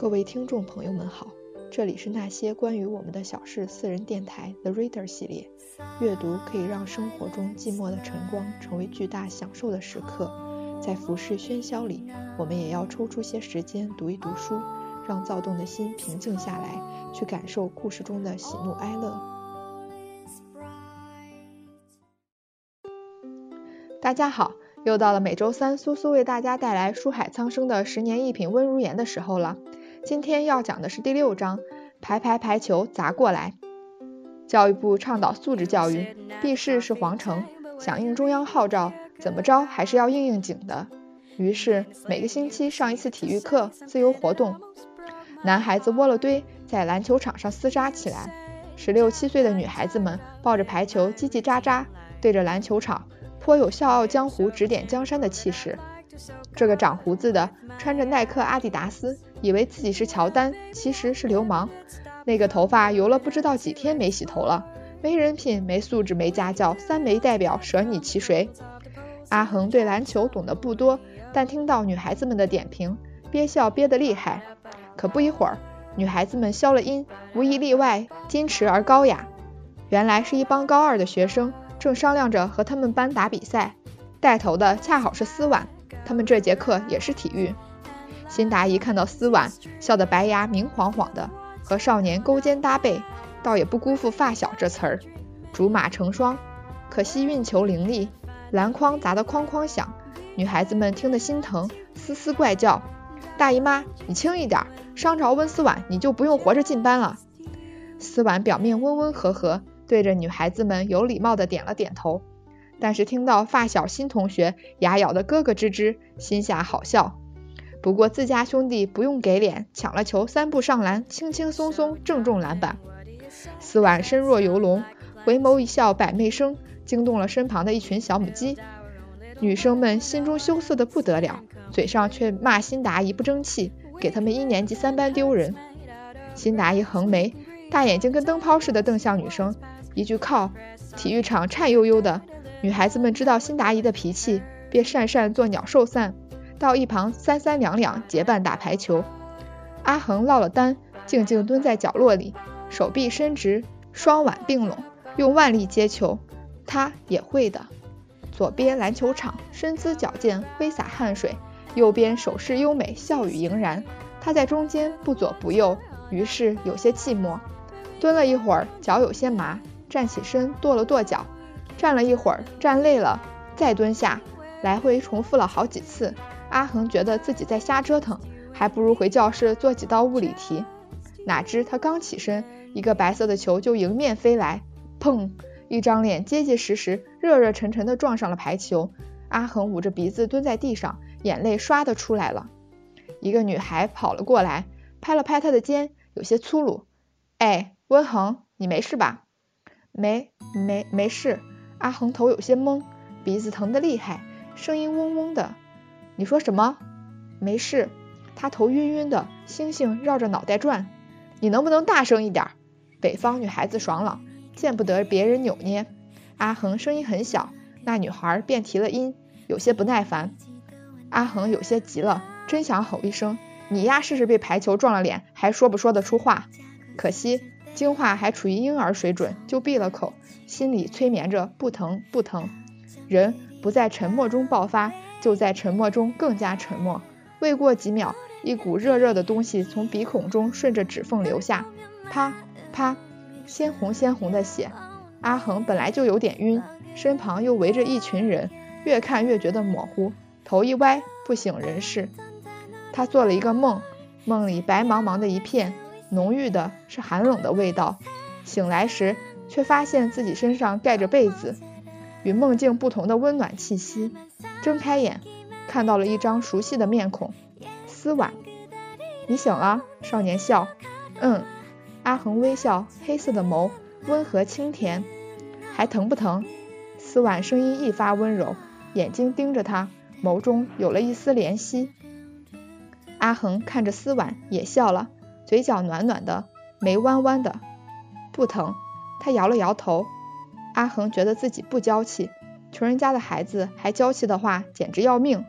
各位听众朋友们好，这里是那些关于我们的小事私人电台 The Reader 系列。阅读可以让生活中寂寞的晨光成为巨大享受的时刻，在浮世喧嚣里，我们也要抽出些时间读一读书，让躁动的心平静下来，去感受故事中的喜怒哀乐。大家好，又到了每周三苏苏为大家带来书海苍生的十年一品温如言的时候了。今天要讲的是第六章，排排排球砸过来。教育部倡导素质教育，避世是皇城，响应中央号召，怎么着还是要应应景的。于是每个星期上一次体育课，自由活动。男孩子窝了堆，在篮球场上厮杀起来。十六七岁的女孩子们抱着排球叽叽喳喳，对着篮球场，颇有笑傲江湖、指点江山的气势。这个长胡子的，穿着耐克、阿迪达斯。以为自己是乔丹，其实是流氓。那个头发油了不知道几天没洗头了，没人品、没素质、没家教，三没代表，舍你其谁？阿恒对篮球懂得不多，但听到女孩子们的点评，憋笑憋得厉害。可不一会儿，女孩子们消了音，无一例外矜持而高雅。原来是一帮高二的学生，正商量着和他们班打比赛，带头的恰好是思婉，他们这节课也是体育。辛达一看到思婉，笑得白牙明晃晃的，和少年勾肩搭背，倒也不辜负发小这词儿。竹马成双，可惜运球凌厉，篮筐砸得哐哐响，女孩子们听得心疼，嘶嘶怪叫：“大姨妈，你轻一点，伤着温思婉，你就不用活着进班了。”思婉表面温温和和，对着女孩子们有礼貌的点了点头，但是听到发小新同学牙咬得咯咯吱吱，心下好笑。不过自家兄弟不用给脸，抢了球三步上篮，轻轻松松正中篮板。思婉身若游龙，回眸一笑百媚生，惊动了身旁的一群小母鸡。女生们心中羞涩的不得了，嘴上却骂辛达一不争气，给他们一年级三班丢人。辛达一横眉，大眼睛跟灯泡似的瞪向女生，一句靠，体育场颤悠悠的。女孩子们知道辛达姨的脾气，便讪讪做鸟兽散。到一旁三三两两结伴打排球，阿恒落了单，静静蹲在角落里，手臂伸直，双腕并拢，用腕力接球。他也会的。左边篮球场，身姿矫健，挥洒汗水；右边手势优美，笑语盈然。他在中间不左不右，于是有些寂寞。蹲了一会儿，脚有些麻，站起身跺了跺脚。站了一会儿，站累了，再蹲下，来回重复了好几次。阿恒觉得自己在瞎折腾，还不如回教室做几道物理题。哪知他刚起身，一个白色的球就迎面飞来，砰！一张脸结结实实、热热沉沉的撞上了排球。阿恒捂着鼻子蹲在地上，眼泪唰的出来了。一个女孩跑了过来，拍了拍他的肩，有些粗鲁：“哎，温恒，你没事吧？”“没，没，没事。”阿恒头有些懵，鼻子疼得厉害，声音嗡嗡的。你说什么？没事，他头晕晕的，星星绕着脑袋转。你能不能大声一点？北方女孩子爽朗，见不得别人扭捏。阿恒声音很小，那女孩便提了音，有些不耐烦。阿恒有些急了，真想吼一声：“你丫试试被排球撞了脸，还说不说得出话？”可惜精话还处于婴儿水准，就闭了口，心里催眠着：不疼，不疼。人不在沉默中爆发。就在沉默中更加沉默。未过几秒，一股热热的东西从鼻孔中顺着指缝流下，啪啪，鲜红鲜红的血。阿恒本来就有点晕，身旁又围着一群人，越看越觉得模糊，头一歪，不省人事。他做了一个梦，梦里白茫茫的一片，浓郁的是寒冷的味道。醒来时，却发现自己身上盖着被子。与梦境不同的温暖气息，睁开眼，看到了一张熟悉的面孔，思婉。你醒了？少年笑。嗯。阿恒微笑，黑色的眸温和清甜。还疼不疼？思婉声音一发温柔，眼睛盯着他，眸中有了一丝怜惜。阿恒看着思婉，也笑了，嘴角暖暖的，眉弯弯的。不疼。他摇了摇头。阿恒觉得自己不娇气，穷人家的孩子还娇气的话，简直要命。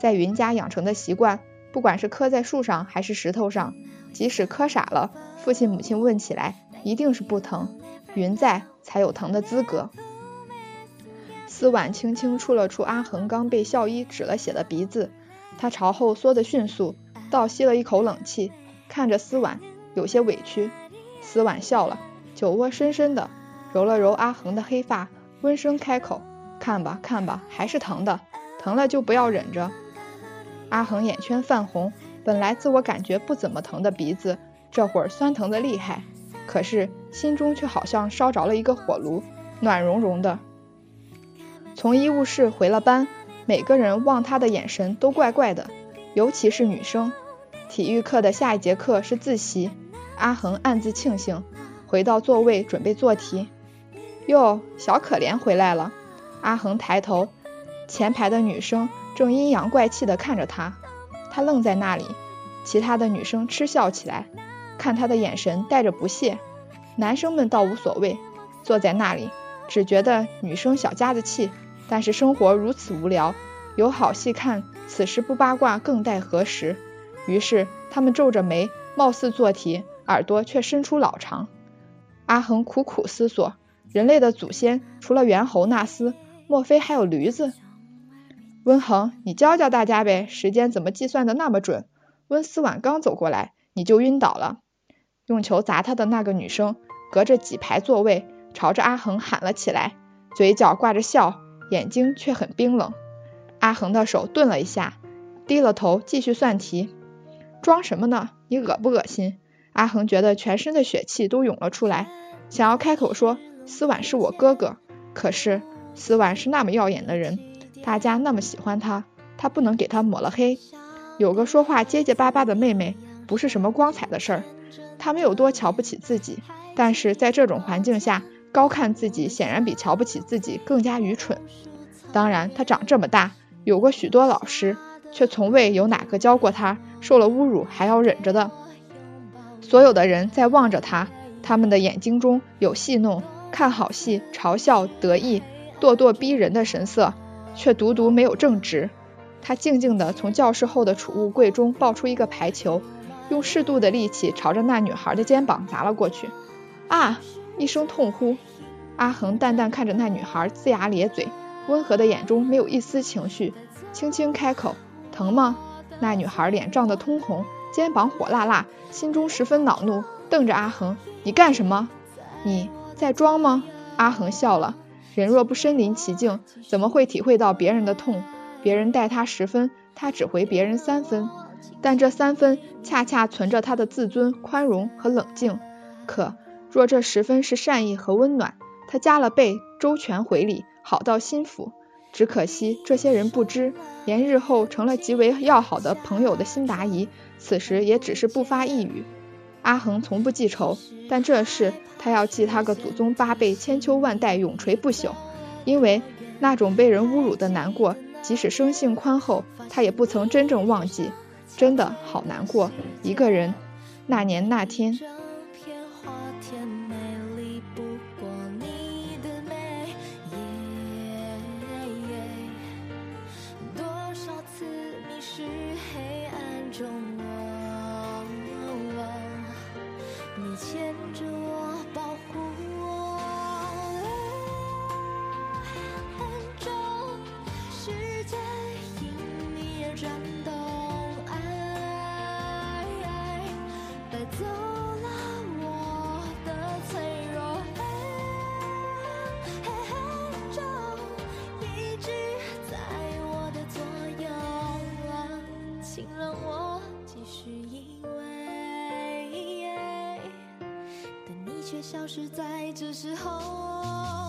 在云家养成的习惯，不管是磕在树上还是石头上，即使磕傻了，父亲母亲问起来，一定是不疼。云在，才有疼的资格。思婉轻轻触了触阿恒刚被校医止了血的鼻子，他朝后缩得迅速，倒吸了一口冷气，看着思婉，有些委屈。思婉笑了，酒窝深深的揉了揉阿恒的黑发，温声开口：“看吧，看吧，还是疼的，疼了就不要忍着。”阿恒眼圈泛红，本来自我感觉不怎么疼的鼻子，这会儿酸疼的厉害，可是心中却好像烧着了一个火炉，暖融融的。从医务室回了班，每个人望他的眼神都怪怪的，尤其是女生。体育课的下一节课是自习，阿恒暗自庆幸，回到座位准备做题。哟，小可怜回来了。阿恒抬头，前排的女生。正阴阳怪气地看着他，他愣在那里。其他的女生嗤笑起来，看他的眼神带着不屑。男生们倒无所谓，坐在那里，只觉得女生小家子气。但是生活如此无聊，有好戏看，此时不八卦更待何时？于是他们皱着眉，貌似做题，耳朵却伸出老长。阿恒苦苦思索，人类的祖先除了猿猴纳斯，莫非还有驴子？温恒，你教教大家呗，时间怎么计算的那么准？温思婉刚走过来，你就晕倒了。用球砸他的那个女生，隔着几排座位，朝着阿恒喊了起来，嘴角挂着笑，眼睛却很冰冷。阿恒的手顿了一下，低了头继续算题。装什么呢？你恶不恶心？阿恒觉得全身的血气都涌了出来，想要开口说思婉是我哥哥，可是思婉是那么耀眼的人。大家那么喜欢他，他不能给他抹了黑。有个说话结结巴巴的妹妹，不是什么光彩的事儿。他没有多瞧不起自己，但是在这种环境下，高看自己显然比瞧不起自己更加愚蠢。当然，他长这么大，有过许多老师，却从未有哪个教过他受了侮辱还要忍着的。所有的人在望着他，他们的眼睛中有戏弄、看好戏、嘲笑、得意、咄咄逼人的神色。却独独没有正直。他静静地从教室后的储物柜中抱出一个排球，用适度的力气朝着那女孩的肩膀砸了过去。啊！一声痛呼。阿恒淡淡看着那女孩，龇牙咧嘴，温和的眼中没有一丝情绪，轻轻开口：“疼吗？”那女孩脸涨得通红，肩膀火辣辣，心中十分恼怒，瞪着阿恒：“你干什么？你在装吗？”阿恒笑了。人若不身临其境，怎么会体会到别人的痛？别人待他十分，他只回别人三分，但这三分恰恰存着他的自尊、宽容和冷静。可若这十分是善意和温暖，他加了倍，周全回礼，好到心服。只可惜这些人不知，连日后成了极为要好的朋友的辛达仪，此时也只是不发一语。阿恒从不记仇，但这事他要记他个祖宗八辈千秋万代永垂不朽。因为那种被人侮辱的难过，即使生性宽厚，他也不曾真正忘记。真的好难过，一个人，那年那天。世界因你而转动，爱带走了我的脆弱，爱黑中一直在我的左右。请让我继续，因为，但你却消失在这时候。